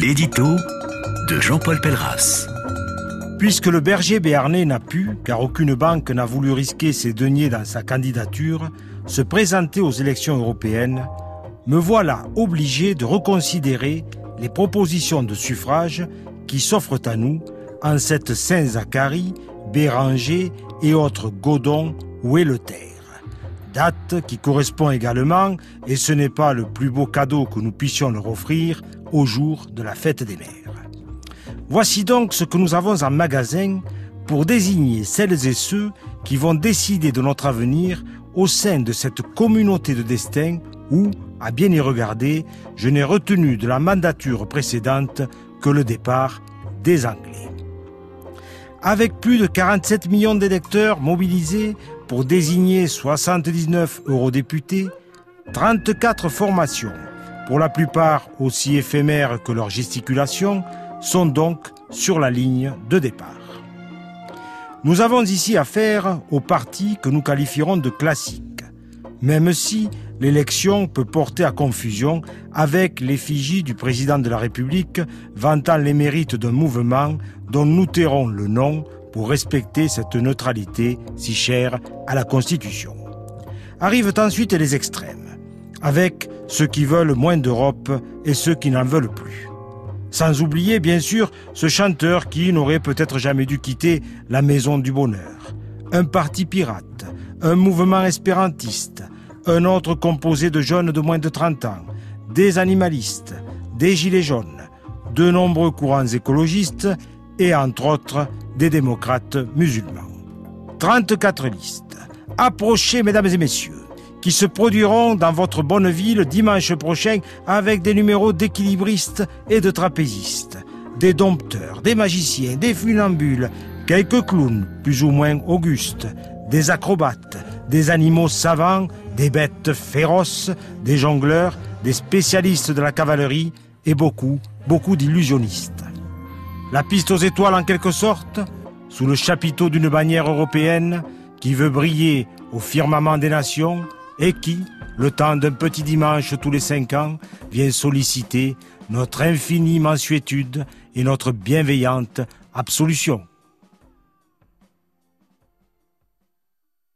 L'édito de Jean-Paul Pelleras. Puisque le berger béarnais n'a pu, car aucune banque n'a voulu risquer ses deniers dans sa candidature, se présenter aux élections européennes, me voilà obligé de reconsidérer les propositions de suffrage qui s'offrent à nous en cette Saint-Zacharie, Béranger et autres Godon ou Eleuthère. Date qui correspond également, et ce n'est pas le plus beau cadeau que nous puissions leur offrir, au jour de la fête des mères. Voici donc ce que nous avons en magasin pour désigner celles et ceux qui vont décider de notre avenir au sein de cette communauté de destin où, à bien y regarder, je n'ai retenu de la mandature précédente que le départ des Anglais. Avec plus de 47 millions d'électeurs mobilisés pour désigner 79 eurodéputés, 34 formations, pour la plupart aussi éphémères que leur gesticulation, sont donc sur la ligne de départ. Nous avons ici affaire au parti que nous qualifierons de classique, même si l'élection peut porter à confusion avec l'effigie du président de la République vantant les mérites d'un mouvement dont nous tairons le nom pour respecter cette neutralité si chère à la Constitution. Arrivent ensuite les extrêmes, avec ceux qui veulent moins d'Europe et ceux qui n'en veulent plus. Sans oublier, bien sûr, ce chanteur qui n'aurait peut-être jamais dû quitter la maison du bonheur. Un parti pirate, un mouvement espérantiste, un autre composé de jeunes de moins de 30 ans, des animalistes, des gilets jaunes, de nombreux courants écologistes et entre autres des démocrates musulmans. 34 listes. Approchez, mesdames et messieurs qui se produiront dans votre bonne ville dimanche prochain avec des numéros d'équilibristes et de trapézistes, des dompteurs, des magiciens, des funambules, quelques clowns plus ou moins augustes, des acrobates, des animaux savants, des bêtes féroces, des jongleurs, des spécialistes de la cavalerie et beaucoup, beaucoup d'illusionnistes. La piste aux étoiles en quelque sorte, sous le chapiteau d'une bannière européenne qui veut briller au firmament des nations, et qui, le temps d'un petit dimanche tous les cinq ans, vient solliciter notre infinie mansuétude et notre bienveillante absolution.